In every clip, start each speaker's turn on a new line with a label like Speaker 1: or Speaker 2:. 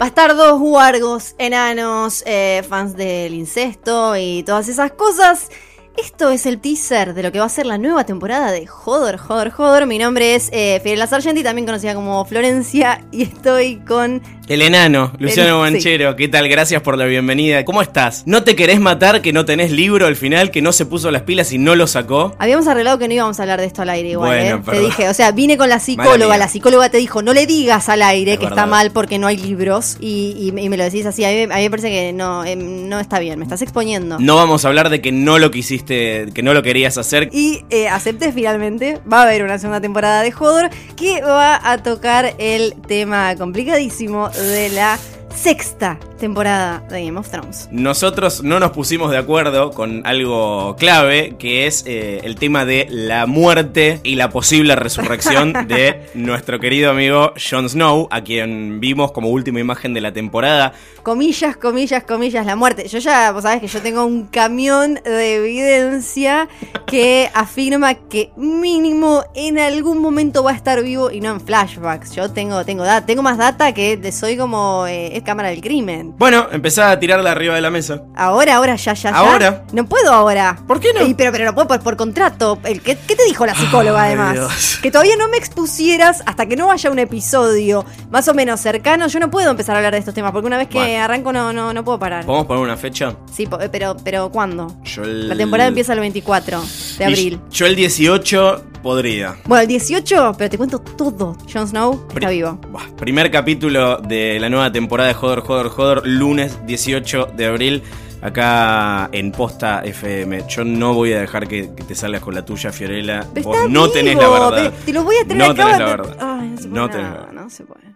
Speaker 1: Bastardos, huargos, enanos, eh, fans del incesto y todas esas cosas. Esto es el teaser de lo que va a ser la nueva temporada de Joder, Joder, Joder. Mi nombre es eh, Fiorella Sargenti, también conocida como Florencia, y estoy con
Speaker 2: El enano, Luciano
Speaker 1: El-
Speaker 2: Banchero, ¿qué tal? Gracias por la bienvenida. ¿Cómo estás? ¿No te querés matar que no tenés libro al final, que no se puso las pilas y no lo sacó?
Speaker 1: Habíamos arreglado que no íbamos a hablar de esto al aire igual,
Speaker 2: Bueno,
Speaker 1: ¿eh? Te dije, o sea, vine con la psicóloga, la psicóloga te dijo, no le digas al aire
Speaker 2: Es
Speaker 1: que está mal porque no hay libros y, y- y me lo decís así, a mí, a mí me parece que no, em, no está bien, me estás exponiendo.
Speaker 2: No vamos a hablar de que no lo quisiste, que no lo querías hacer.
Speaker 1: Y eh, acepté finalmente, va a haber una segunda temporada de Hodor que va a tocar el tema complicadísimo de la sexta temporada de Game of Thrones.
Speaker 2: Nosotros no nos pusimos de acuerdo con algo clave, que es eh, el tema de la muerte y la posible resurrección de nuestro querido amigo Jon Snow, a quien vimos como última imagen de la temporada.
Speaker 1: Comillas, comillas, comillas, la muerte. Yo ya, vos sabés que yo tengo un camión de evidencia que afirma que mínimo en algún momento va a estar vivo y no en flashbacks. Yo tengo, tengo, tengo más data que soy como eh, es cámara del crimen.
Speaker 2: Bueno, empezá a tirarla arriba de la mesa.
Speaker 1: Ahora, ahora, ya, ya, ya.
Speaker 2: Ahora.
Speaker 1: No puedo ahora.
Speaker 2: ¿Por qué no?
Speaker 1: Ey, pero, pero no puedo por, por contrato. El, ¿qué, qué te dijo la psicóloga
Speaker 2: Ay,
Speaker 1: además?
Speaker 2: Dios.
Speaker 1: Que todavía no me expusieras hasta que no haya un episodio más o menos cercano. Yo no puedo empezar a hablar de estos temas porque una vez que
Speaker 2: Bueno.
Speaker 1: arranco no, no, no puedo parar.
Speaker 2: ¿Podemos poner una fecha?
Speaker 1: Sí, po- pero, pero ¿cuándo?
Speaker 2: Yo el-
Speaker 1: La temporada empieza el 24 de
Speaker 2: Y
Speaker 1: abril.
Speaker 2: Yo el 18 podría.
Speaker 1: Bueno, el 18, pero te cuento todo. Jon Snow está vivo.
Speaker 2: Primer capítulo de la nueva temporada de Joder, Joder, Joder, lunes 18 de abril, acá en Posta FM. Yo no voy a dejar que, que te salgas con la tuya, Fiorella.
Speaker 1: Pero
Speaker 2: Vos
Speaker 1: está
Speaker 2: no tenés la verdad.
Speaker 1: Te, te lo voy a tener
Speaker 2: No
Speaker 1: acá.
Speaker 2: tenés la verdad.
Speaker 1: Ay, no se puede.
Speaker 2: No tenés la verdad.
Speaker 1: no se puede.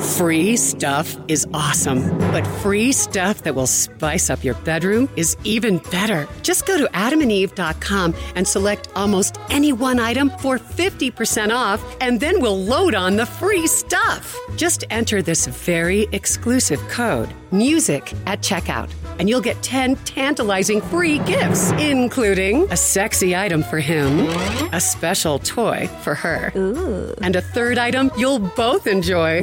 Speaker 3: Free stuff is awesome, but free stuff that will spice up your bedroom is even better. Just go to adamandeve.com and select almost any one item for 50% off, and then we'll load on the free stuff. Just enter this very exclusive code, MUSIC, at checkout, and you'll get 10 tantalizing free gifts, including a sexy item for him, a special toy for her, and a third item you'll both enjoy.